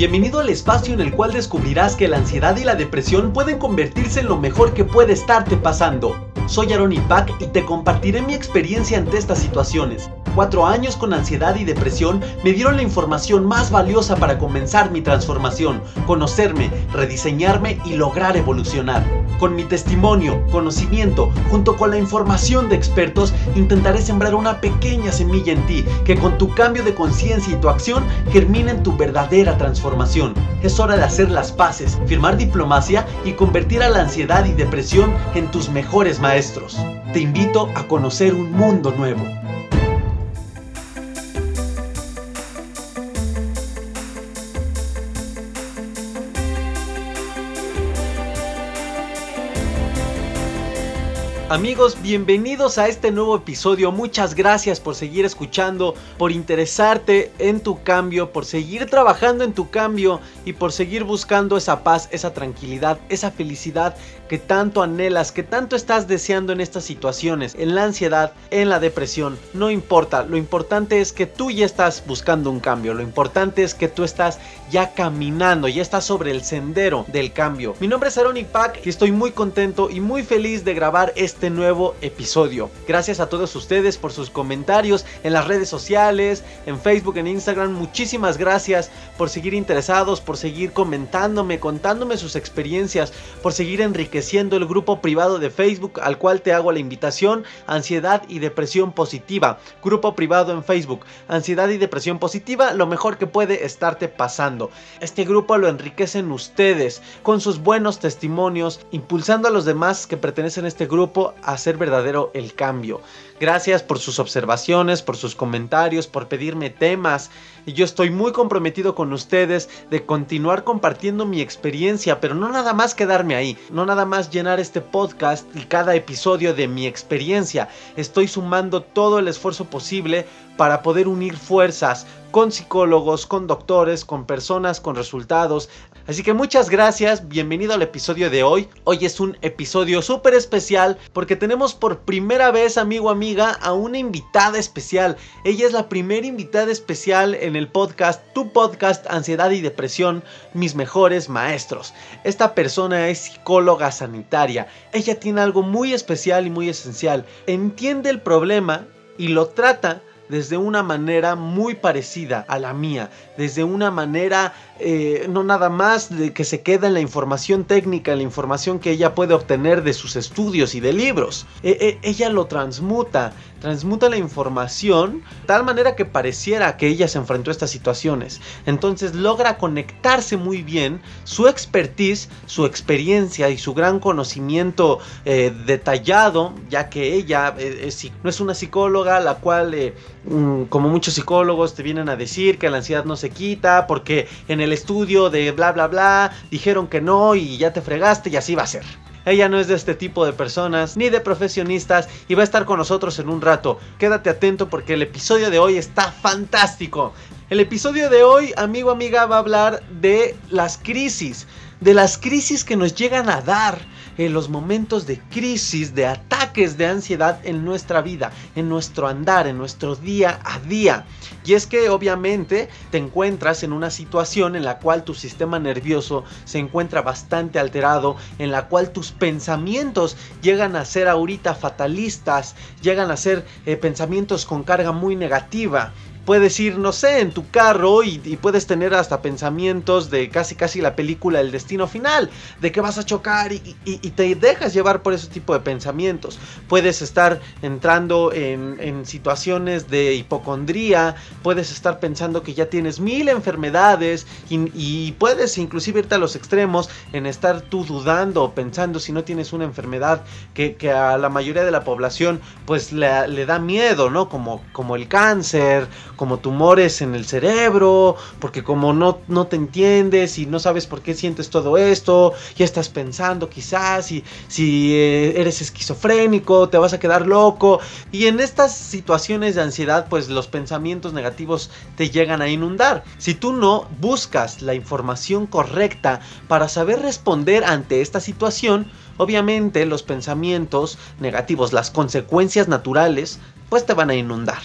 Bienvenido al espacio en el cual descubrirás que la ansiedad y la depresión pueden convertirse en lo mejor que puede estarte pasando. Soy Aaron y te compartiré mi experiencia ante estas situaciones. Cuatro años con ansiedad y depresión me dieron la información más valiosa para comenzar mi transformación, conocerme, rediseñarme y lograr evolucionar. Con mi testimonio, conocimiento, junto con la información de expertos, intentaré sembrar una pequeña semilla en ti que con tu cambio de conciencia y tu acción germine en tu verdadera transformación. Es hora de hacer las paces, firmar diplomacia y convertir a la ansiedad y depresión en tus mejores maestros. Te invito a conocer un mundo nuevo. Amigos, bienvenidos a este nuevo episodio. Muchas gracias por seguir escuchando, por interesarte en tu cambio, por seguir trabajando en tu cambio y por seguir buscando esa paz, esa tranquilidad, esa felicidad que tanto anhelas, que tanto estás deseando en estas situaciones, en la ansiedad, en la depresión. No importa, lo importante es que tú ya estás buscando un cambio, lo importante es que tú estás ya caminando, ya estás sobre el sendero del cambio. Mi nombre es Aaron Pack y estoy muy contento y muy feliz de grabar este este nuevo episodio. Gracias a todos ustedes por sus comentarios en las redes sociales, en Facebook, en Instagram. Muchísimas gracias por seguir interesados, por seguir comentándome, contándome sus experiencias, por seguir enriqueciendo el grupo privado de Facebook al cual te hago la invitación. Ansiedad y depresión positiva. Grupo privado en Facebook. Ansiedad y depresión positiva, lo mejor que puede estarte pasando. Este grupo lo enriquecen ustedes con sus buenos testimonios, impulsando a los demás que pertenecen a este grupo hacer verdadero el cambio. Gracias por sus observaciones, por sus comentarios, por pedirme temas. Y yo estoy muy comprometido con ustedes de continuar compartiendo mi experiencia, pero no nada más quedarme ahí, no nada más llenar este podcast y cada episodio de mi experiencia. Estoy sumando todo el esfuerzo posible para poder unir fuerzas con psicólogos, con doctores, con personas, con resultados. Así que muchas gracias, bienvenido al episodio de hoy. Hoy es un episodio súper especial porque tenemos por primera vez, amigo amiga, a una invitada especial. Ella es la primera invitada especial en el podcast, tu podcast Ansiedad y Depresión, mis mejores maestros. Esta persona es psicóloga sanitaria. Ella tiene algo muy especial y muy esencial. Entiende el problema y lo trata desde una manera muy parecida a la mía, desde una manera eh, no nada más de que se queda en la información técnica, en la información que ella puede obtener de sus estudios y de libros. E, e, ella lo transmuta, transmuta la información de tal manera que pareciera que ella se enfrentó a estas situaciones. Entonces logra conectarse muy bien su expertise, su experiencia y su gran conocimiento eh, detallado, ya que ella eh, no es una psicóloga la cual, como muchos psicólogos te vienen a decir que la ansiedad no se quita porque en el estudio de bla bla bla, dijeron que no y ya te fregaste y así va a ser. Ella no es de este tipo de personas ni de profesionistas y va a estar con nosotros en un rato. Quédate atento porque el episodio de hoy está fantástico. El episodio de hoy, amigo amiga, va a hablar de las crisis, de las crisis que nos llegan a dar en los momentos de crisis, de ataques de ansiedad en nuestra vida, en nuestro andar, en nuestro día a día. Y es que obviamente te encuentras en una situación en la cual tu sistema nervioso se encuentra bastante alterado, en la cual tus pensamientos llegan a ser ahorita fatalistas, llegan a ser eh, pensamientos con carga muy negativa puedes ir, no sé, en tu carro y, puedes tener hasta pensamientos de casi casi la película El Destino Final, de que vas a chocar y, te dejas llevar por ese tipo de pensamientos. Puedes estar entrando en, situaciones de hipocondría, puedes estar pensando que ya tienes mil enfermedades y, puedes inclusive irte a los extremos en estar tú dudando o pensando si no tienes una enfermedad que, a la mayoría de la población pues le, le da miedo, ¿no? Como, como el cáncer como tumores en el cerebro, porque como no, no te entiendes y no sabes por qué sientes todo esto, ya estás pensando quizás si, si eh, eres esquizofrénico, te vas a quedar loco. Y en estas situaciones de ansiedad, pues los pensamientos negativos te llegan a inundar. Si tú no buscas la información correcta para saber responder ante esta situación, obviamente los pensamientos negativos, las consecuencias naturales, pues te van a inundar.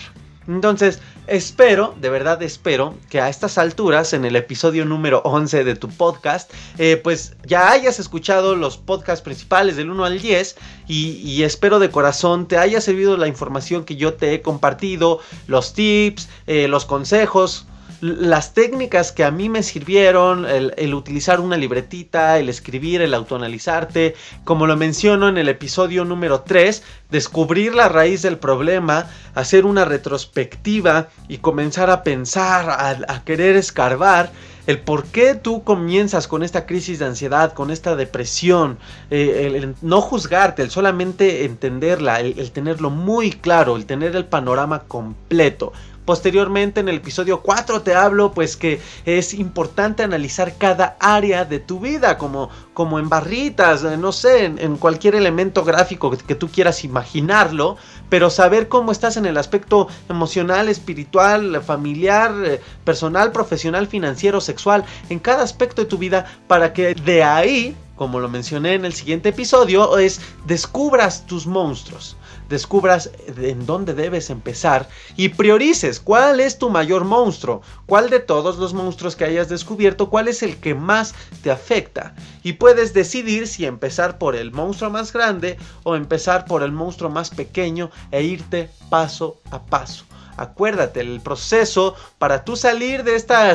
Entonces, espero, de verdad espero, que a estas alturas, en el episodio número 11 de tu podcast, eh, pues ya hayas escuchado los podcasts principales del 1 al 10 y, espero de corazón te haya servido la información que yo te he compartido, los tips, eh, los consejos las técnicas que a mí me sirvieron, el, utilizar una libretita, el escribir, el autoanalizarte, como lo menciono en el episodio número 3, descubrir la raíz del problema, hacer una retrospectiva y comenzar a pensar, a, querer escarbar el por qué tú comienzas con esta crisis de ansiedad, con esta depresión, eh, el, no juzgarte, el solamente entenderla, el tenerlo muy claro, el tener el panorama completo. Posteriormente en el episodio 4 te hablo pues que es importante analizar cada área de tu vida como, como en barritas, eh, no sé, en, cualquier elemento gráfico que, tú quieras imaginarlo, pero saber cómo estás en el aspecto emocional, espiritual, familiar, eh, personal, profesional, financiero, sexual, en cada aspecto de tu vida para que de ahí como lo mencioné en el siguiente episodio, es descubras tus monstruos descubras en dónde debes empezar y priorices cuál es tu mayor monstruo, cuál de todos los monstruos que hayas descubierto, cuál es el que más te afecta. Y puedes decidir si empezar por el monstruo más grande o empezar por el monstruo más pequeño e irte paso a paso. Acuérdate, el proceso para tú salir de esta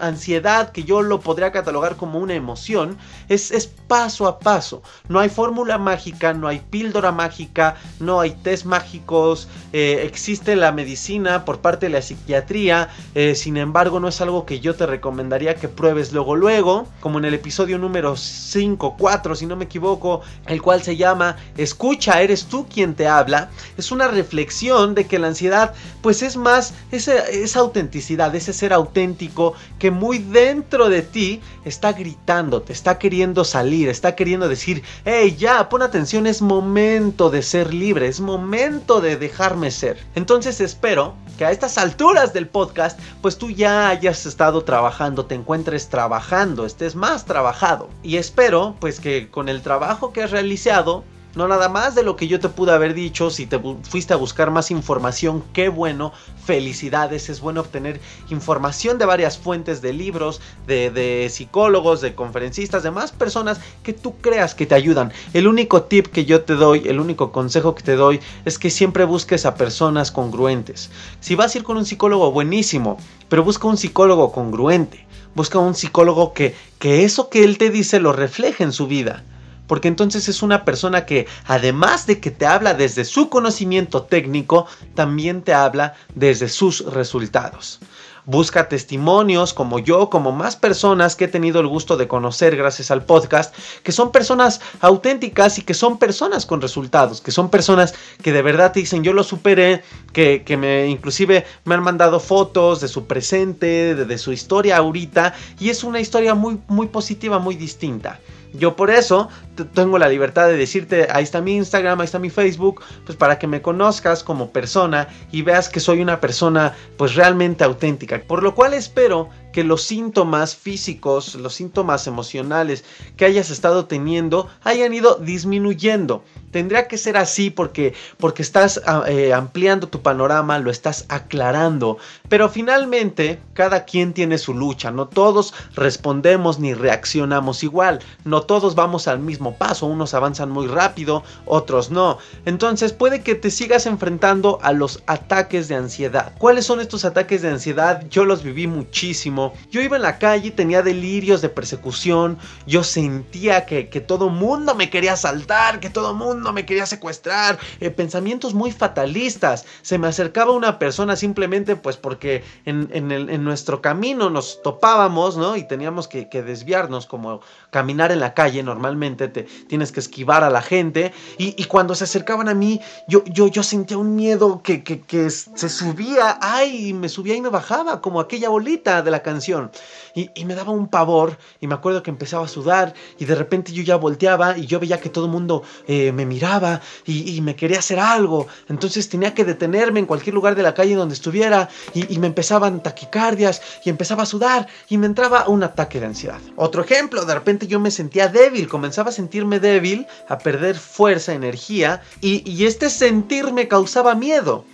ansiedad que yo lo podría catalogar como una emoción es, es paso a paso. No hay fórmula mágica, no hay píldora mágica, no hay test mágicos, eh, existe la medicina por parte de la psiquiatría, eh, sin embargo no es algo que yo te recomendaría que pruebes luego luego, como en el episodio número 5, 4 si no me equivoco, el cual se llama Escucha, eres tú quien te habla, es una reflexión de que la ansiedad pues pues es más esa, autenticidad, ese ser auténtico que muy dentro de ti está gritando, te está queriendo salir, está queriendo decir, hey, ya, pon atención, es momento de ser libre, es momento de dejarme ser. Entonces espero que a estas alturas del podcast, pues tú ya hayas estado trabajando, te encuentres trabajando, estés más trabajado. Y espero, pues que con el trabajo que has realizado, no nada más de lo que yo te pude haber dicho. Si te fuiste a buscar más información, qué bueno. Felicidades. Es bueno obtener información de varias fuentes, de libros, de, psicólogos, de conferencistas, de más personas que tú creas que te ayudan. El único tip que yo te doy, el único consejo que te doy es que siempre busques a personas congruentes. Si vas a ir con un psicólogo, buenísimo. Pero busca un psicólogo congruente. Busca un psicólogo que, que eso que él te dice lo refleje en su vida porque entonces es una persona que además de que te habla desde su conocimiento técnico, también te habla desde sus resultados. Busca testimonios como yo, como más personas que he tenido el gusto de conocer gracias al podcast, que son personas auténticas y que son personas con resultados, que son personas que de verdad te dicen yo lo superé, que, me inclusive me han mandado fotos de su presente, de, de su historia ahorita, y es una historia muy, muy positiva, muy distinta. Yo por eso tengo la libertad de decirte, ahí está mi Instagram, ahí está mi Facebook, pues para que me conozcas como persona y veas que soy una persona pues realmente auténtica. Por lo cual espero que los síntomas físicos, los síntomas emocionales que hayas estado teniendo hayan ido disminuyendo. Tendría que ser así porque, porque estás ah, eh, ampliando tu panorama, lo estás aclarando. Pero finalmente, cada quien tiene su lucha. No todos respondemos ni reaccionamos igual. No todos vamos al mismo paso. Unos avanzan muy rápido, otros no. Entonces puede que te sigas enfrentando a los ataques de ansiedad. ¿Cuáles son estos ataques de ansiedad? Yo los viví muchísimo. Yo iba en la calle, tenía delirios de persecución. Yo sentía que, que todo mundo me quería saltar, que todo mundo me quería secuestrar, eh, pensamientos muy fatalistas. Se me acercaba una persona simplemente pues porque en, en, nuestro camino nos topábamos, ¿no? Y teníamos que, desviarnos como caminar en la calle normalmente, te, tienes que esquivar a la gente. Y, cuando se acercaban a mí, yo, yo, yo sentía un miedo que, que, se subía, ay, me subía y me bajaba, como aquella bolita de la canción. Y, me daba un pavor y me acuerdo que empezaba a sudar y de repente yo ya volteaba y yo veía que todo el mundo eh, me miraba y, me quería hacer algo. Entonces tenía que detenerme en cualquier lugar de la calle donde estuviera y, me empezaban taquicardias y empezaba a sudar y me entraba un ataque de ansiedad. Otro ejemplo, de repente yo me sentía débil, comenzaba a sentirme débil, a perder fuerza, energía y, y este sentir me causaba miedo.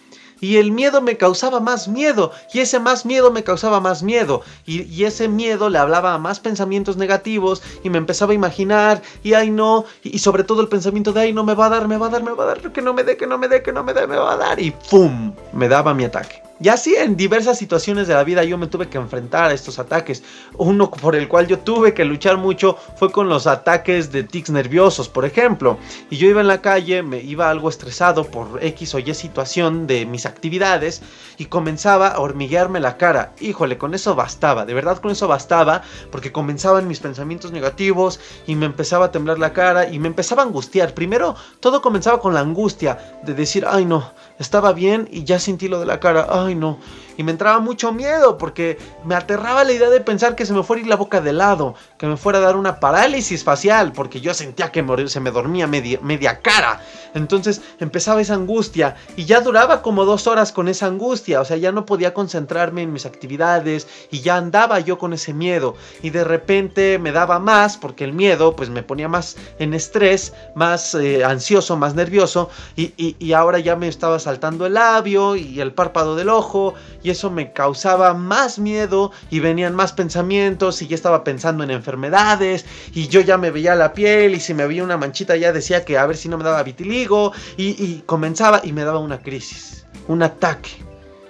Y el miedo me causaba más miedo y ese más miedo me causaba más miedo y, ese miedo le hablaba a más pensamientos negativos y me empezaba a imaginar y ay no y, sobre todo el pensamiento de ay no me va a dar, me va a dar, me va a dar, que no me dé, que no me dé, que no me dé, me va a dar y ¡pum! me daba mi ataque. Y así en diversas situaciones de la vida yo me tuve que enfrentar a estos ataques. Uno por el cual yo tuve que luchar mucho fue con los ataques de tics nerviosos, por ejemplo. Y yo iba en la calle, me iba algo estresado por X o Y situación de mis actividades y comenzaba a hormiguearme la cara. Híjole, con eso bastaba, de verdad con eso bastaba, porque comenzaban mis pensamientos negativos y me empezaba a temblar la cara y me empezaba a angustiar. Primero todo comenzaba con la angustia de decir, ay no, estaba bien y ya sentí lo de la cara, ay no. Y me entraba mucho miedo porque me aterraba la idea de pensar que se me fuera a ir la boca de lado, que me fuera a dar una parálisis facial, porque yo sentía que se me dormía media, media cara. Entonces empezaba esa angustia y ya duraba como dos horas con esa angustia, o sea, ya no podía concentrarme en mis actividades y ya andaba yo con ese miedo. Y de repente me daba más porque el miedo pues me ponía más en estrés, más eh, ansioso, más nervioso y, y ahora ya me estaba saltando el labio y el párpado del ojo y eso me causaba más miedo y venían más pensamientos y ya estaba pensando en enfermedades y yo ya me veía la piel y si me veía una manchita ya decía que a ver si no me daba vitiligo y, comenzaba y me daba una crisis, un ataque.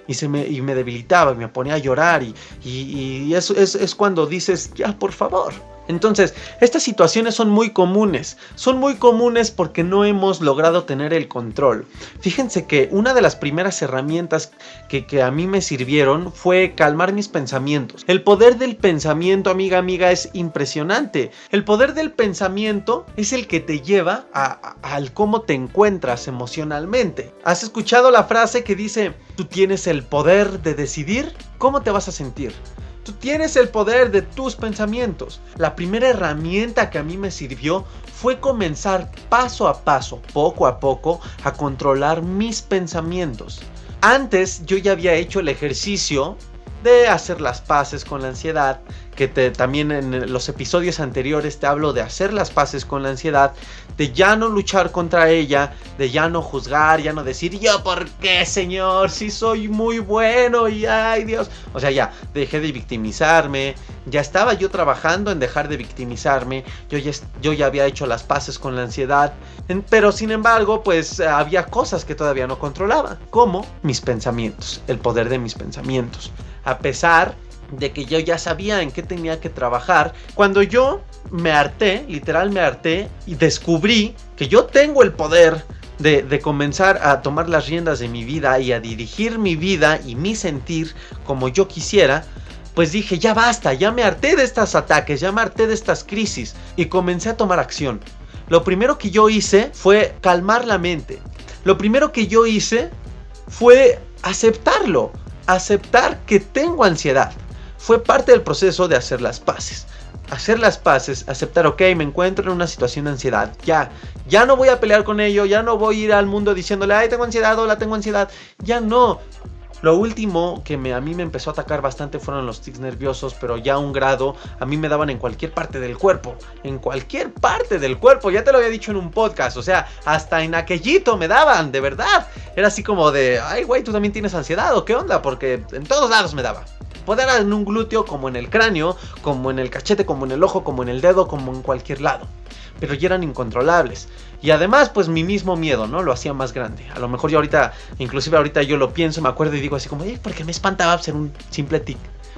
Y, se me, y me debilitaba y me ponía a llorar y, y, eso es, es cuando dices, ya por favor, entonces, estas situaciones son muy comunes. Son muy comunes porque no hemos logrado tener el control. Fíjense que una de las primeras herramientas que, a mí me sirvieron fue calmar mis pensamientos. El poder del pensamiento, amiga, amiga, es impresionante. El poder del pensamiento es el que te lleva al cómo te encuentras emocionalmente. ¿Has escuchado la frase que dice, tú tienes el poder de decidir cómo te vas a sentir? Tienes el poder de tus pensamientos. La primera herramienta que a mí me sirvió fue comenzar paso a paso, poco a poco, a controlar mis pensamientos. Antes yo ya había hecho el ejercicio de hacer las paces con la ansiedad, que también en los episodios anteriores te hablo de hacer las paces con la ansiedad, de ya no luchar contra ella, de ya no juzgar, ya no decir yo por qué señor, si soy muy bueno y ay Dios, o sea ya dejé de victimizarme, ya estaba yo trabajando en dejar de victimizarme, yo ya, yo ya había hecho las paces con la ansiedad, pero sin embargo pues había cosas que todavía no controlaba, como mis pensamientos, el poder de mis pensamientos, a pesar de que yo ya sabía en qué tenía que trabajar. Cuando yo me harté, literal me harté, y descubrí que yo tengo el poder de, comenzar a tomar las riendas de mi vida y a dirigir mi vida y mi sentir como yo quisiera, pues dije, ya basta, ya me harté de estos ataques, ya me harté de estas crisis y comencé a tomar acción. Lo primero que yo hice fue calmar la mente. Lo primero que yo hice fue aceptarlo, aceptar que tengo ansiedad fue parte del proceso de hacer las paces. Hacer las paces, aceptar, ok, me encuentro en una situación de ansiedad, ya, ya no voy a pelear con ello, ya no voy a ir al mundo diciéndole, ay, tengo ansiedad, hola, tengo ansiedad, ya no. Lo último que me, a mí me empezó a atacar bastante fueron los tics nerviosos, pero ya a un grado, a mí me daban en cualquier parte del cuerpo, en cualquier parte del cuerpo, ya te lo había dicho en un podcast, o sea, hasta en aquellito me daban, de verdad. Era así como de, ay, güey, tú también tienes ansiedad, ¿o qué onda? Porque en todos lados me daba. Poder en un glúteo, como en el cráneo, como en el cachete, como en el ojo, como en el dedo, como en cualquier lado. Pero ya eran incontrolables. Y además, pues mi mismo miedo, ¿no? Lo hacía más grande. A lo mejor yo ahorita, inclusive ahorita yo lo pienso, me acuerdo y digo así como, eh, porque me espantaba ser un simple tic,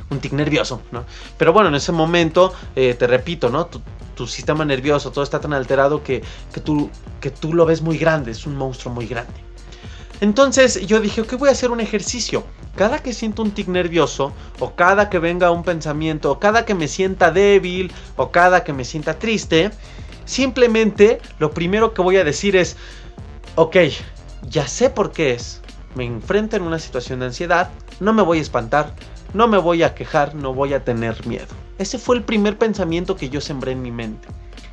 un tic nervioso, ¿no? Pero bueno, en ese momento, eh, te repito, ¿no? Tu, sistema nervioso, todo está tan alterado que, que, tú, que tú lo ves muy grande, es un monstruo muy grande. Entonces yo dije, ok, voy a hacer un ejercicio. Cada que siento un tic nervioso, o cada que venga un pensamiento, o cada que me sienta débil, o cada que me sienta triste, simplemente lo primero que voy a decir es, ok, ya sé por qué es. Me enfrento en una situación de ansiedad, no me voy a espantar, no me voy a quejar, no voy a tener miedo. Ese fue el primer pensamiento que yo sembré en mi mente.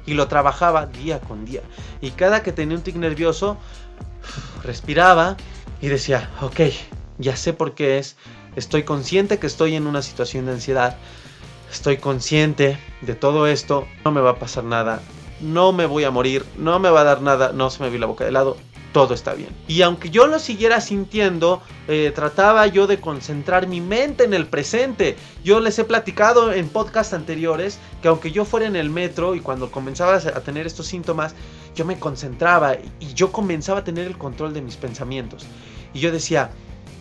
Y lo trabajaba día con día. Y cada que tenía un tic nervioso, respiraba y decía, ok, ya sé por qué es, estoy consciente que estoy en una situación de ansiedad, estoy consciente de todo esto, no me va a pasar nada, no me voy a morir, no me va a dar nada, no se me vi la boca de lado, todo está bien. Y aunque yo lo siguiera sintiendo, eh, trataba yo de concentrar mi mente en el presente. Yo les he platicado en podcasts anteriores que aunque yo fuera en el metro y cuando comenzaba a tener estos síntomas, yo me concentraba y yo comenzaba a tener el control de mis pensamientos. Y yo decía,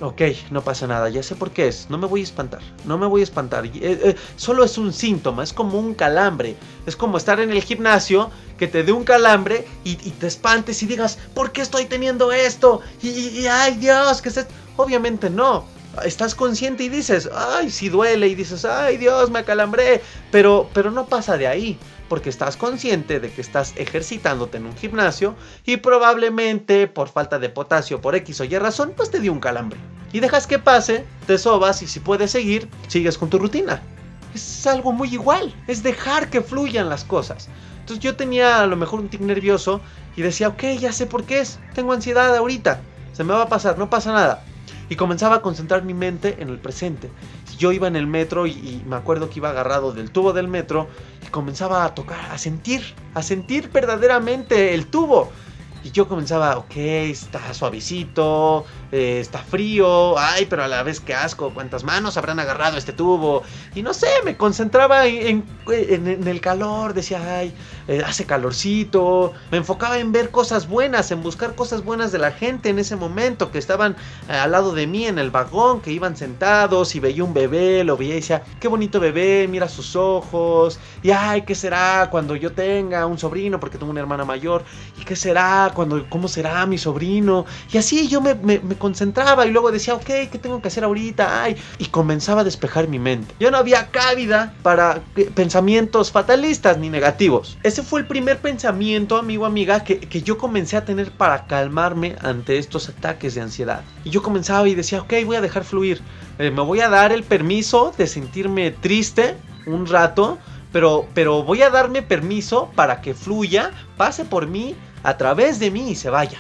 Ok, no pasa nada, ya sé por qué es. No me voy a espantar, no me voy a espantar. Eh, eh, solo es un síntoma, es como un calambre. Es como estar en el gimnasio, que te dé un calambre y, te espantes y digas, ¿por qué estoy teniendo esto? Y, ay Dios, que es Obviamente no. Estás consciente y dices, ay, si duele y dices, ay Dios, me acalambré. Pero, pero no pasa de ahí porque estás consciente de que estás ejercitándote en un gimnasio y probablemente por falta de potasio, por X o Y razón, pues te dio un calambre. Y dejas que pase, te sobas y si puedes seguir, sigues con tu rutina. Es algo muy igual, es dejar que fluyan las cosas. Entonces yo tenía a lo mejor un tic nervioso y decía, ok, ya sé por qué es, tengo ansiedad ahorita, se me va a pasar, no pasa nada. Y comenzaba a concentrar mi mente en el presente. Yo iba en el metro y, me acuerdo que iba agarrado del tubo del metro y comenzaba a tocar, a sentir, a sentir verdaderamente el tubo. Y yo comenzaba, ok, está suavecito, eh, está frío, ay, pero a la vez que asco, cuántas manos habrán agarrado este tubo. Y no sé, me concentraba en, el calor, decía, ay, eh, hace calorcito. Me enfocaba en ver cosas buenas, en buscar cosas buenas de la gente en ese momento, que estaban eh, al lado de mí en el vagón, que iban sentados y veía un bebé, lo veía y decía, qué bonito bebé, mira sus ojos. Y ay, ¿qué será cuando yo tenga un sobrino? Porque tengo una hermana mayor. ¿Y qué será cuando, cómo será mi sobrino? Y así yo me concentraba y luego decía, ok, ¿qué tengo que hacer ahorita? Ay, y comenzaba a despejar mi mente. Ya no había cabida para pensamientos fatalistas ni negativos. Ese fue el primer pensamiento, amigo, amiga, que, que yo comencé a tener para calmarme ante estos ataques de ansiedad. Y yo comenzaba y decía, ok, voy a dejar fluir. Eh, me voy a dar el permiso de sentirme triste un rato. Pero, pero voy a darme permiso para que fluya, pase por mí, a través de mí y se vaya.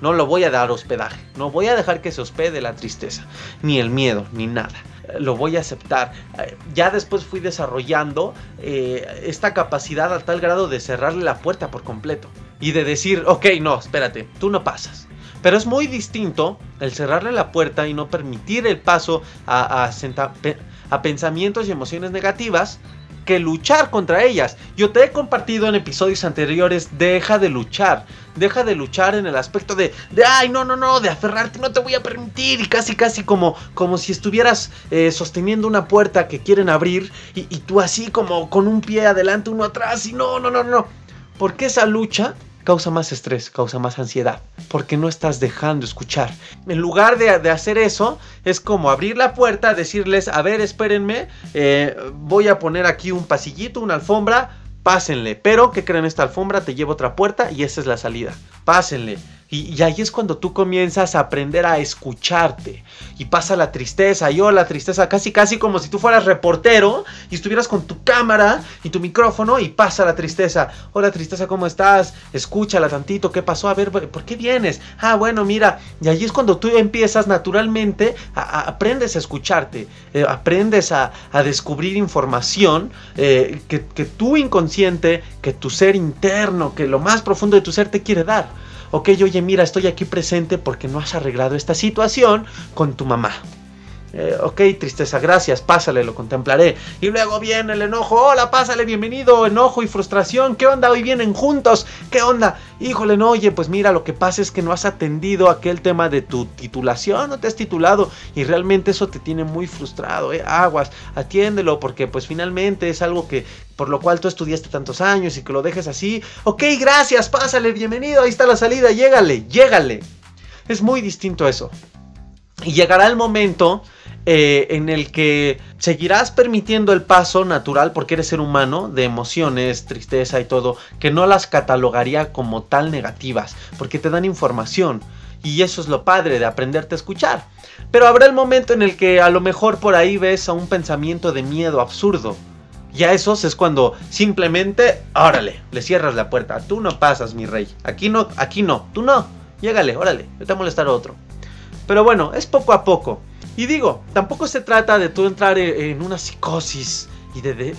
No lo voy a dar hospedaje. No voy a dejar que se hospede la tristeza, ni el miedo, ni nada. Lo voy a aceptar. Eh, ya después fui desarrollando eh, esta capacidad a tal grado de cerrarle la puerta por completo. Y de decir, ok, no, espérate, tú no pasas. Pero es muy distinto el cerrarle la puerta y no permitir el paso a, a pensamientos y emociones negativas que luchar contra ellas. Yo te he compartido en episodios anteriores, deja de luchar, deja de luchar en el aspecto de, de ay, no, no, no, de aferrarte, no te voy a permitir, y casi, casi como, como si estuvieras eh, sosteniendo una puerta que quieren abrir, y, y tú así como con un pie adelante, uno atrás, y no, no, no, no. Porque esa lucha causa más estrés, causa más ansiedad, porque no estás dejando escuchar. En lugar de, hacer eso, es como abrir la puerta, decirles, a ver, espérenme, eh, voy a poner aquí un pasillito, una alfombra, pásenle, pero ¿qué creen esta alfombra? Te lleva otra puerta y esa es la salida. Pásenle. Y, ahí es cuando tú comienzas a aprender a escucharte. Y pasa la tristeza. Yo la tristeza casi casi como si tú fueras reportero y estuvieras con tu cámara y tu micrófono y pasa la tristeza. Hola tristeza, ¿cómo estás? Escúchala tantito. ¿Qué pasó? A ver, ¿por qué vienes? Ah, bueno, mira. Y ahí es cuando tú empiezas naturalmente, a, aprendes a escucharte. Eh, aprendes a, descubrir información eh, que, que tu inconsciente, que tu ser interno, que lo más profundo de tu ser te quiere dar ok, oye, mira, estoy aquí presente porque no has arreglado esta situación con tu mamá. Eh, ok, tristeza, gracias, pásale, lo contemplaré. Y luego viene el enojo, hola, pásale, bienvenido, enojo y frustración, ¿qué onda? Hoy vienen juntos, ¿qué onda? Híjole, no, oye, pues mira, lo que pasa es que no has atendido aquel tema de tu titulación, no te has titulado y realmente eso te tiene muy frustrado, ¿eh? Aguas, atiéndelo porque pues finalmente es algo que por lo cual tú estudiaste tantos años y que lo dejes así. Ok, gracias, pásale, bienvenido, ahí está la salida, llégale, llégale. Es muy distinto eso. Y llegará el momento eh, en el que seguirás permitiendo el paso natural, porque eres ser humano, de emociones, tristeza y todo, que no las catalogaría como tal negativas, porque te dan información. Y eso es lo padre de aprenderte a escuchar. Pero habrá el momento en el que a lo mejor por ahí ves a un pensamiento de miedo absurdo. Y a esos es cuando simplemente, órale, le cierras la puerta. Tú no pasas, mi rey. Aquí no, aquí no. Tú no. Llégale, órale, te a molestar a otro. Pero bueno, es poco a poco. Y digo, tampoco se trata de tú entrar e-, en una psicosis y de,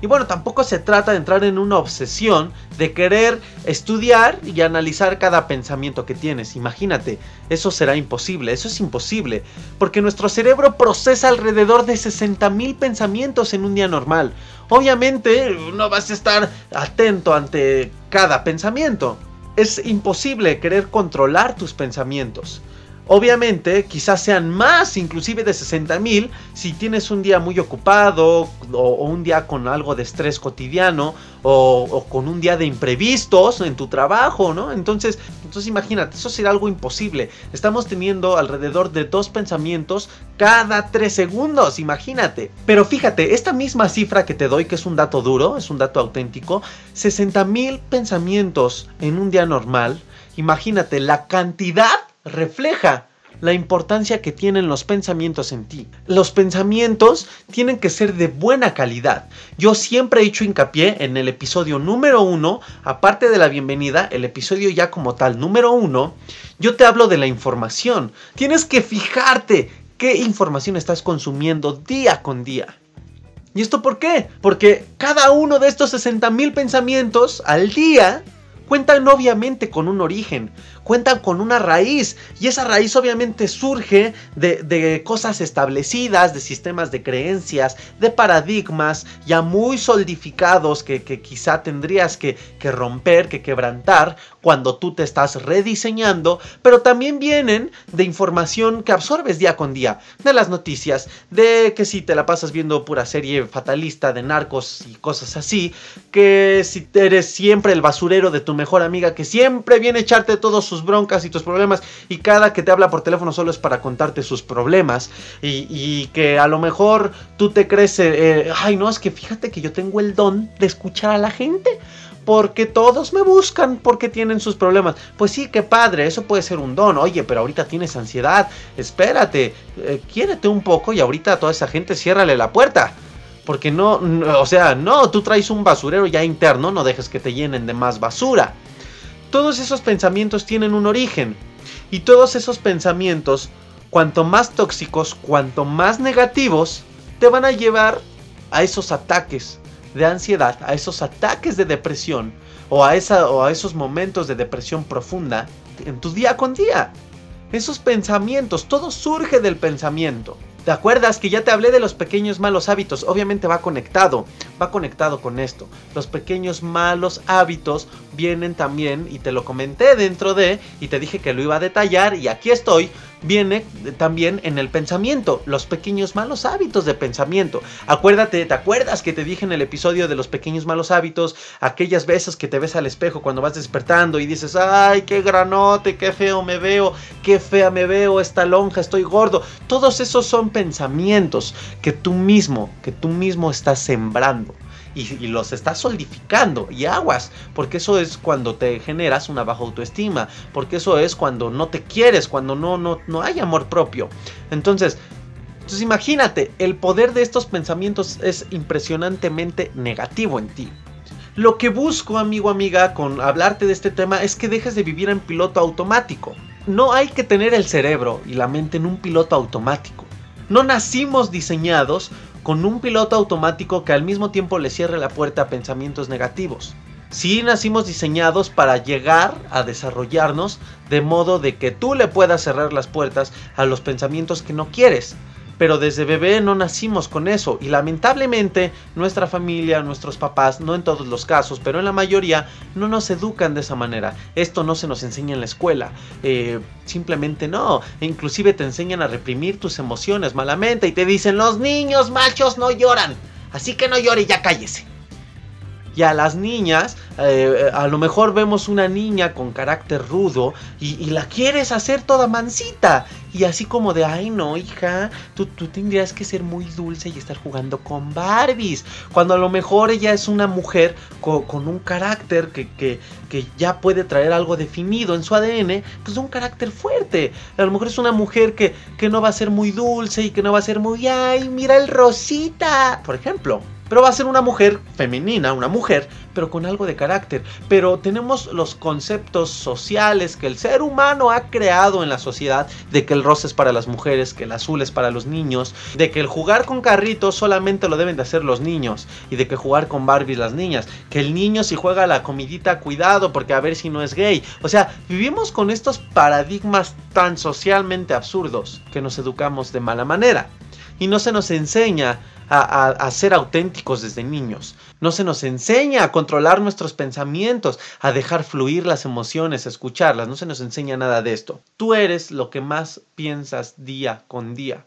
Y bueno, tampoco se trata de entrar en una obsesión de querer estudiar y analizar cada pensamiento que tienes. Imagínate, eso será imposible, eso es imposible, porque nuestro cerebro procesa alrededor de 60 mil pensamientos en un día normal. Obviamente no vas a estar atento ante cada pensamiento. Es imposible querer controlar tus pensamientos. Obviamente, quizás sean más, inclusive de 60 mil, si tienes un día muy ocupado o, un día con algo de estrés cotidiano o, con un día de imprevistos en tu trabajo, ¿no? Entonces, entonces imagínate, eso será algo imposible. Estamos teniendo alrededor de dos pensamientos cada tres segundos, imagínate. Pero fíjate, esta misma cifra que te doy, que es un dato duro, es un dato auténtico, 60 mil pensamientos en un día normal, imagínate la cantidad refleja la importancia que tienen los pensamientos en ti. Los pensamientos tienen que ser de buena calidad. Yo siempre he hecho hincapié en el episodio número uno, aparte de la bienvenida, el episodio ya como tal número uno, yo te hablo de la información. Tienes que fijarte qué información estás consumiendo día con día. ¿Y esto por qué? Porque cada uno de estos 60 mil pensamientos al día cuentan obviamente con un origen, cuentan con una raíz. Y esa raíz obviamente surge de, cosas establecidas, de sistemas de creencias, de paradigmas ya muy solidificados que, quizá tendrías que, que romper, que quebrantar cuando tú te estás rediseñando, pero también vienen de información que absorbes día con día, de las noticias, de que si te la pasas viendo pura serie fatalista de narcos y cosas así, que si eres siempre el basurero de tu mejor amiga que siempre viene a echarte todos sus broncas y tus problemas y cada que te habla por teléfono solo es para contarte sus problemas y, que a lo mejor tú te crees, eh, ay no, es que fíjate que yo tengo el don de escuchar a la gente porque todos me buscan porque tienen sus problemas. Pues sí, qué padre, eso puede ser un don. Oye, pero ahorita tienes ansiedad, espérate, eh, quiérete un poco y ahorita toda esa gente ciérrale la puerta. Porque no, o sea, no, tú traes un basurero ya interno, no dejes que te llenen de más basura. Todos esos pensamientos tienen un origen. Y todos esos pensamientos, cuanto más tóxicos, cuanto más negativos, te van a llevar a esos ataques de ansiedad, a esos ataques de depresión o a, o a esos momentos de depresión profunda en tu día con día. Esos pensamientos, todo surge del pensamiento. ¿Te acuerdas que ya te hablé de los pequeños malos hábitos? Obviamente va conectado, va conectado con esto. Los pequeños malos hábitos vienen también, y te lo comenté dentro de, y te dije que lo iba a detallar, y aquí estoy, viene también en el pensamiento, los pequeños malos hábitos de pensamiento. Acuérdate, ¿te acuerdas que te dije en el episodio de los pequeños malos hábitos? Aquellas veces que te ves al espejo cuando vas despertando y dices, ay, qué granote, qué feo me veo, qué fea me veo, esta lonja, estoy gordo. Todos esos son pensamientos que tú mismo, que tú mismo estás sembrando y, los estás solidificando y aguas, porque eso es cuando te generas una baja autoestima, porque eso es cuando no te quieres, cuando no, no, no hay amor propio. Entonces, entonces imagínate, el poder de estos pensamientos es impresionantemente negativo en ti. Lo que busco, amigo, amiga, con hablarte de este tema es que dejes de vivir en piloto automático. No hay que tener el cerebro y la mente en un piloto automático. No nacimos diseñados con un piloto automático que al mismo tiempo le cierre la puerta a pensamientos negativos. Sí nacimos diseñados para llegar a desarrollarnos de modo de que tú le puedas cerrar las puertas a los pensamientos que no quieres pero desde bebé no nacimos con eso y lamentablemente nuestra familia, nuestros papás, no en todos los casos, pero en la mayoría no nos educan de esa manera. Esto no se nos enseña en la escuela, eh, simplemente no. E inclusive te enseñan a reprimir tus emociones malamente y te dicen los niños machos no lloran, así que no llore ya cállese y a las niñas, eh, a lo mejor vemos una niña con carácter rudo y, la quieres hacer toda mansita. Y así como de, ay no, hija, tú, tú tendrías que ser muy dulce y estar jugando con Barbies. Cuando a lo mejor ella es una mujer con, un carácter que, que, que, ya puede traer algo definido en su ADN, pues un carácter fuerte. A lo mejor es una mujer que, que no va a ser muy dulce y que no va a ser muy, ay, mira el rosita, por ejemplo pero va a ser una mujer femenina, una mujer, pero con algo de carácter. Pero tenemos los conceptos sociales que el ser humano ha creado en la sociedad de que el rosa es para las mujeres, que el azul es para los niños, de que el jugar con carritos solamente lo deben de hacer los niños y de que jugar con Barbies las niñas, que el niño si juega la comidita cuidado porque a ver si no es gay. O sea, vivimos con estos paradigmas tan socialmente absurdos que nos educamos de mala manera y no se nos enseña a, ser auténticos desde niños. No se nos enseña a controlar nuestros pensamientos, a dejar fluir las emociones, a escucharlas. No se nos enseña nada de esto. Tú eres lo que más piensas día con día.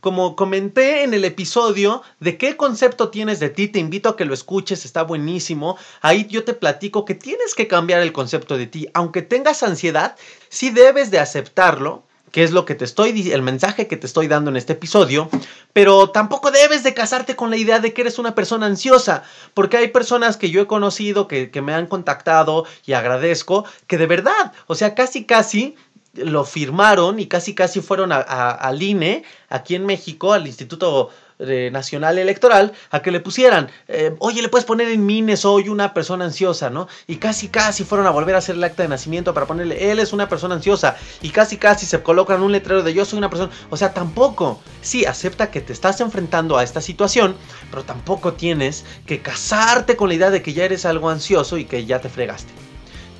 Como comenté en el episodio de qué concepto tienes de ti, te invito a que lo escuches, está buenísimo. Ahí yo te platico que tienes que cambiar el concepto de ti. Aunque tengas ansiedad, sí debes de aceptarlo que es lo que te estoy, el mensaje que te estoy dando en este episodio, pero tampoco debes de casarte con la idea de que eres una persona ansiosa, porque hay personas que yo he conocido, que, me han contactado y agradezco, que de verdad, o sea, casi casi lo firmaron y casi casi fueron al INE, aquí en México, al Instituto Nacional Electoral a que le pusieran, eh, oye, le puedes poner en Mine, soy una persona ansiosa, ¿no? Y casi, casi fueron a volver a hacer el acta de nacimiento para ponerle, él es una persona ansiosa. Y casi, casi se colocan un letrero de yo soy una persona. O sea, tampoco. Sí, acepta que te estás enfrentando a esta situación, pero tampoco tienes que casarte con la idea de que ya eres algo ansioso y que ya te fregaste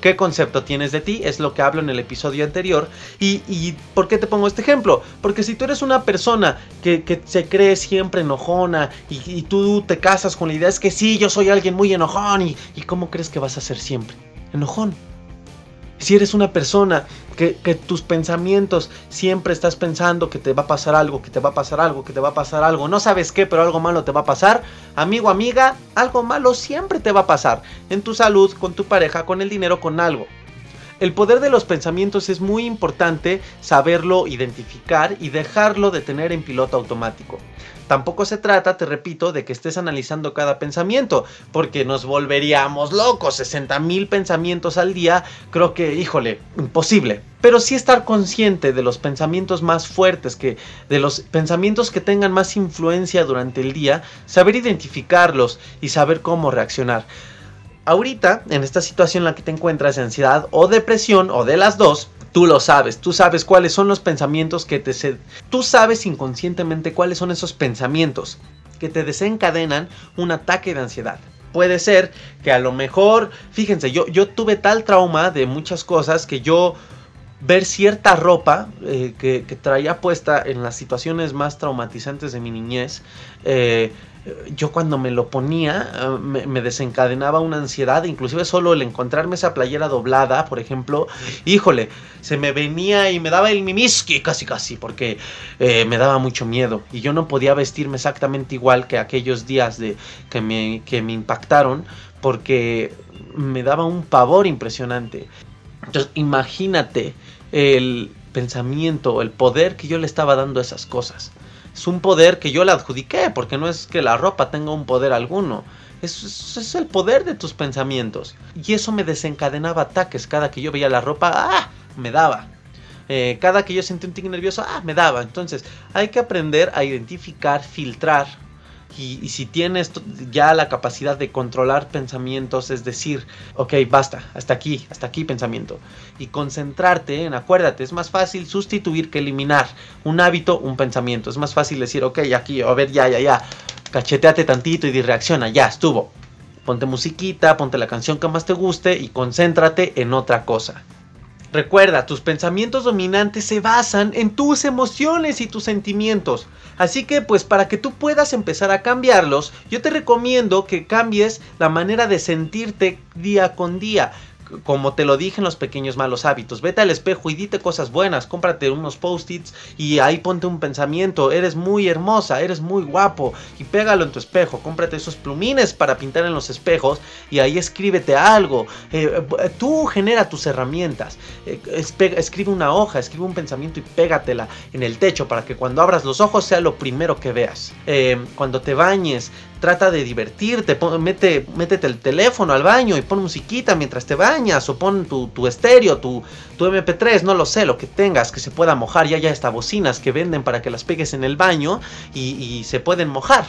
qué concepto tienes de ti, es lo que hablo en el episodio anterior. ¿Y, por qué te pongo este ejemplo? Porque si tú eres una persona que, se cree siempre enojona y, tú te casas con la idea es que sí, yo soy alguien muy enojón y, y ¿cómo crees que vas a ser siempre? Enojón. Si eres una persona que, tus pensamientos siempre estás pensando que te va a pasar algo, que te va a pasar algo, que te va a pasar algo, no sabes qué, pero algo malo te va a pasar, amigo, amiga, algo malo siempre te va a pasar. En tu salud, con tu pareja, con el dinero, con algo. El poder de los pensamientos es muy importante saberlo identificar y dejarlo de tener en piloto automático. Tampoco se trata, te repito, de que estés analizando cada pensamiento, porque nos volveríamos locos. 60 mil pensamientos al día, creo que, híjole, imposible. Pero sí estar consciente de los pensamientos más fuertes, que, de los pensamientos que tengan más influencia durante el día, saber identificarlos y saber cómo reaccionar ahorita, en esta situación en la que te encuentras de ansiedad o depresión o de las dos, tú lo sabes, tú sabes cuáles son los pensamientos que te... Tú sabes inconscientemente cuáles son esos pensamientos que te desencadenan un ataque de ansiedad. Puede ser que a lo mejor, fíjense, yo, yo tuve tal trauma de muchas cosas que yo ver cierta ropa eh, que, traía puesta en las situaciones más traumatizantes de mi niñez, eh, yo cuando me lo ponía ah, me, desencadenaba una ansiedad, inclusive solo el encontrarme esa playera doblada, por ejemplo, híjole, se me venía y me daba el mimiski casi casi, porque eh, me daba mucho miedo y yo no podía vestirme exactamente igual que aquellos días de, que, me, que me impactaron, porque me daba un pavor impresionante. Entonces, imagínate el pensamiento, el poder que yo le estaba dando a esas cosas es un poder que yo le adjudiqué, porque no es que la ropa tenga un poder alguno. Es, es, el poder de tus pensamientos. Y eso me desencadenaba ataques. Cada que yo veía la ropa, ¡ah! Me daba. Eh, cada que yo sentí un tic nervioso, ¡ah! Me daba. Entonces hay que aprender a identificar, filtrar y, si tienes ya la capacidad de controlar pensamientos, es decir, ok, basta, hasta aquí, hasta aquí pensamiento. Y concentrarte en, acuérdate, es más fácil sustituir que eliminar un hábito, un pensamiento. Es más fácil decir, ok, aquí, a ver, ya, ya, ya, cacheteate tantito y reacciona, ya, estuvo. Ponte musiquita, ponte la canción que más te guste y concéntrate en otra cosa. Recuerda, tus pensamientos dominantes se basan en tus emociones y tus sentimientos. Así que pues para que tú puedas empezar a cambiarlos, yo te recomiendo que cambies la manera de sentirte día con día como te lo dije en los pequeños malos hábitos, vete al espejo y dite cosas buenas, cómprate unos post-its y ahí ponte un pensamiento, eres muy hermosa, eres muy guapo y pégalo en tu espejo, cómprate esos plumines para pintar en los espejos y ahí escríbete algo, eh, eh, tú genera tus herramientas, eh, escribe una hoja, escribe un pensamiento y pégatela en el techo para que cuando abras los ojos sea lo primero que veas. cuando te bañes, trata de divertirte, mete, métete el teléfono al baño y pon musiquita mientras te bañas, o pon tu, estéreo, tu, tu, MP3, no lo sé, lo que tengas que se pueda mojar, ya ya está bocinas que venden para que las pegues en el baño y, y se pueden mojar,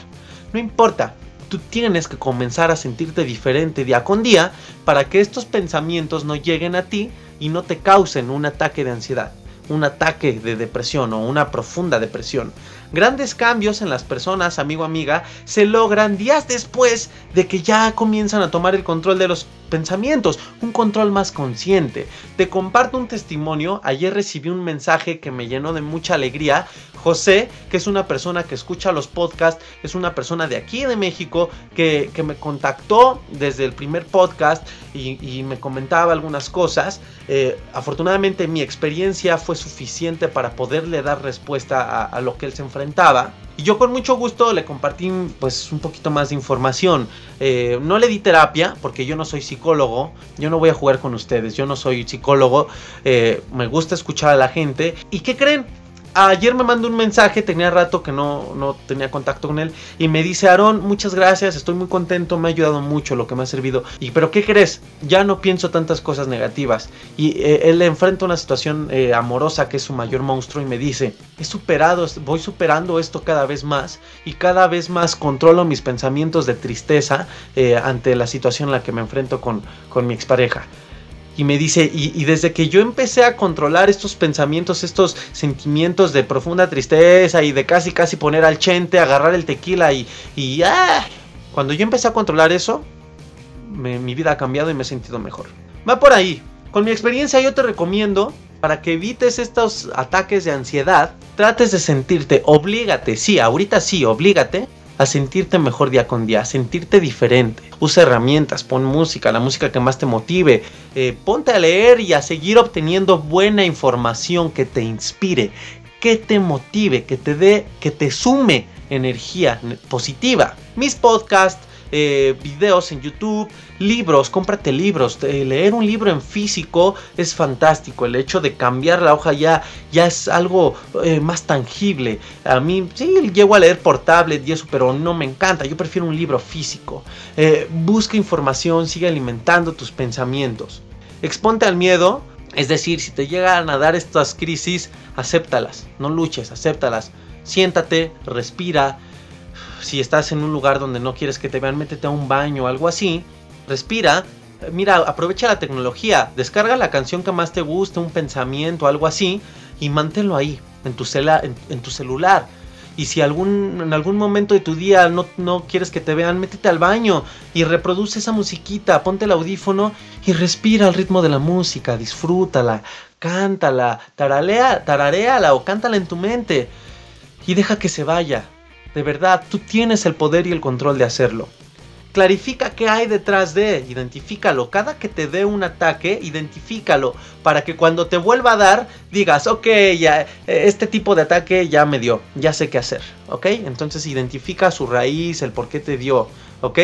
no importa, tú tienes que comenzar a sentirte diferente día con día para que estos pensamientos no lleguen a ti y no te causen un ataque de ansiedad, un ataque de depresión o una profunda depresión. Grandes cambios en las personas, amigo amiga, se logran días después de que ya comienzan a tomar el control de los pensamientos, un control más consciente. Te comparto un testimonio, ayer recibí un mensaje que me llenó de mucha alegría. José, que es una persona que escucha los podcasts, es una persona de aquí de México que, me contactó desde el primer podcast y, me comentaba algunas cosas. Eh, afortunadamente mi experiencia fue suficiente para poderle dar respuesta a, a lo que él se enfrentó y yo con mucho gusto le compartí pues un poquito más de información. Eh, no le di terapia porque yo no soy psicólogo. Yo no voy a jugar con ustedes. Yo no soy psicólogo. Eh, me gusta escuchar a la gente. ¿Y qué creen? Ayer me mandó un mensaje, tenía rato que no, no tenía contacto con él, y me dice, Aarón, muchas gracias, estoy muy contento, me ha ayudado mucho lo que me ha servido. Y, pero ¿qué crees? Ya no pienso tantas cosas negativas. Y eh, él enfrenta una situación eh, amorosa que es su mayor monstruo y me dice, he superado, voy superando esto cada vez más y cada vez más controlo mis pensamientos de tristeza eh, ante la situación en la que me enfrento con, con mi expareja y me dice, y, desde que yo empecé a controlar estos pensamientos, estos sentimientos de profunda tristeza y de casi casi poner al chente, agarrar el tequila y, y ¡ah! cuando yo empecé a controlar eso, mi vida ha cambiado y me he sentido mejor. Va por ahí. Con mi experiencia yo te recomiendo, para que evites estos ataques de ansiedad, trates de sentirte, oblígate, sí, ahorita sí, oblígate a sentirte mejor día con día, a sentirte diferente. Usa herramientas, pon música, la música que más te motive. Eh, ponte a leer y a seguir obteniendo buena información que te inspire, que te motive, que te dé, que te sume energía positiva. Mis podcasts eh, videos en YouTube, libros, cómprate libros. leer un libro en físico es fantástico. El hecho de cambiar la hoja ya, ya es algo eh, más tangible. A mí sí llego a leer por tablet y eso, pero no me encanta. Yo prefiero un libro físico. Eh, busca información, sigue alimentando tus pensamientos. Exponte al miedo. Es decir, si te llegan a dar estas crisis, acéptalas, no luches, acéptalas. Siéntate, respira, si estás en un lugar donde no quieres que te vean, métete a un baño o algo así, respira, mira, aprovecha la tecnología, descarga la canción que más te guste, un pensamiento, algo así, y manténlo ahí, en tu, en, tu celular. Y si algún, en algún momento de tu día no, no, quieres que te vean, métete al baño y reproduce esa musiquita, ponte el audífono y respira al ritmo de la música, disfrútala, cántala, taralea, tarareala o cántala en tu mente y deja que se vaya. De verdad, tú tienes el poder y el control de hacerlo. Clarifica qué hay detrás de, identifícalo. Cada que te dé un ataque, identifícalo para que cuando te vuelva a dar digas, ok, ya, este tipo de ataque ya me dio, ya sé qué hacer, ok. Entonces identifica su raíz, el por qué te dio, ok.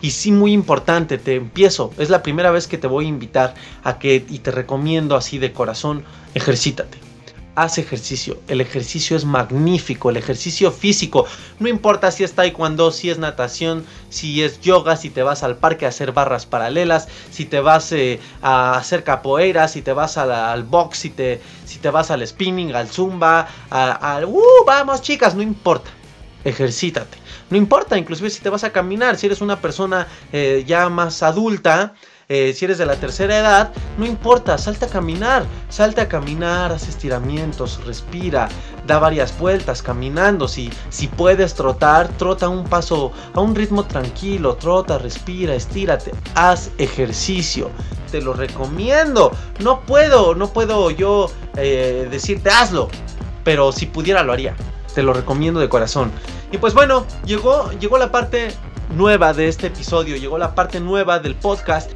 Y sí, muy importante, te empiezo, es la primera vez que te voy a invitar a que, y te recomiendo así de corazón, ejercítate haz ejercicio. El ejercicio es magnífico, el ejercicio físico. No importa si es taekwondo, si es natación, si es yoga, si te vas al parque a hacer barras paralelas, si te vas eh, a hacer capoeira, si te vas al box, si te, si te vas al spinning, al zumba, al... ¡Uh! Vamos chicas, no importa. Ejercítate. No importa, inclusive si te vas a caminar, si eres una persona eh, ya más adulta, eh, si eres de la tercera edad, no importa, salta a caminar, salta a caminar, haz estiramientos, respira, da varias vueltas caminando, si, si puedes trotar, trota un paso a un ritmo tranquilo, trota, respira, estírate, haz ejercicio, te lo recomiendo, no puedo, no puedo yo eh, decirte hazlo, pero si pudiera lo haría, te lo recomiendo de corazón. Y pues bueno, llegó, llegó la parte nueva de este episodio, llegó la parte nueva del podcast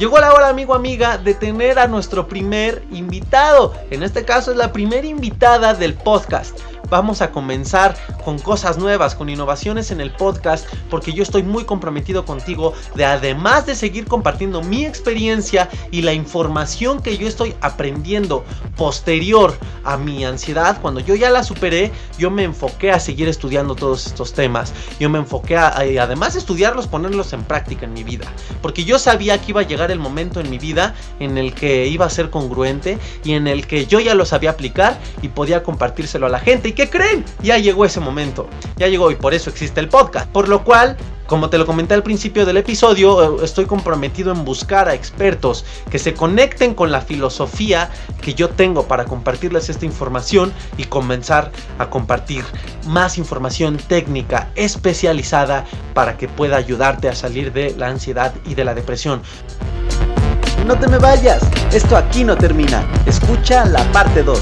Llegó la hora, amigo, amiga, de tener a nuestro primer invitado. En este caso es la primera invitada del podcast vamos a comenzar con cosas nuevas, con innovaciones en el podcast, porque yo estoy muy comprometido contigo de además de seguir compartiendo mi experiencia y la información que yo estoy aprendiendo posterior a mi ansiedad, cuando yo ya la superé, yo me enfoqué a seguir estudiando todos estos temas. Yo me enfoqué a, además de estudiarlos, ponerlos en práctica en mi vida, porque yo sabía que iba a llegar el momento en mi vida en el que iba a ser congruente y en el que yo ya lo sabía aplicar y podía compartírselo a la gente. ¿Y qué creen? Ya llegó ese momento. Ya llegó y por eso existe el podcast. Por lo cual como te lo comenté al principio del episodio, eh, estoy comprometido en buscar a expertos que se conecten con la filosofía que yo tengo para compartirles esta información y comenzar a compartir más información técnica especializada para que pueda ayudarte a salir de la ansiedad y de la depresión. No te me vayas, esto aquí no termina. Escucha la parte 2.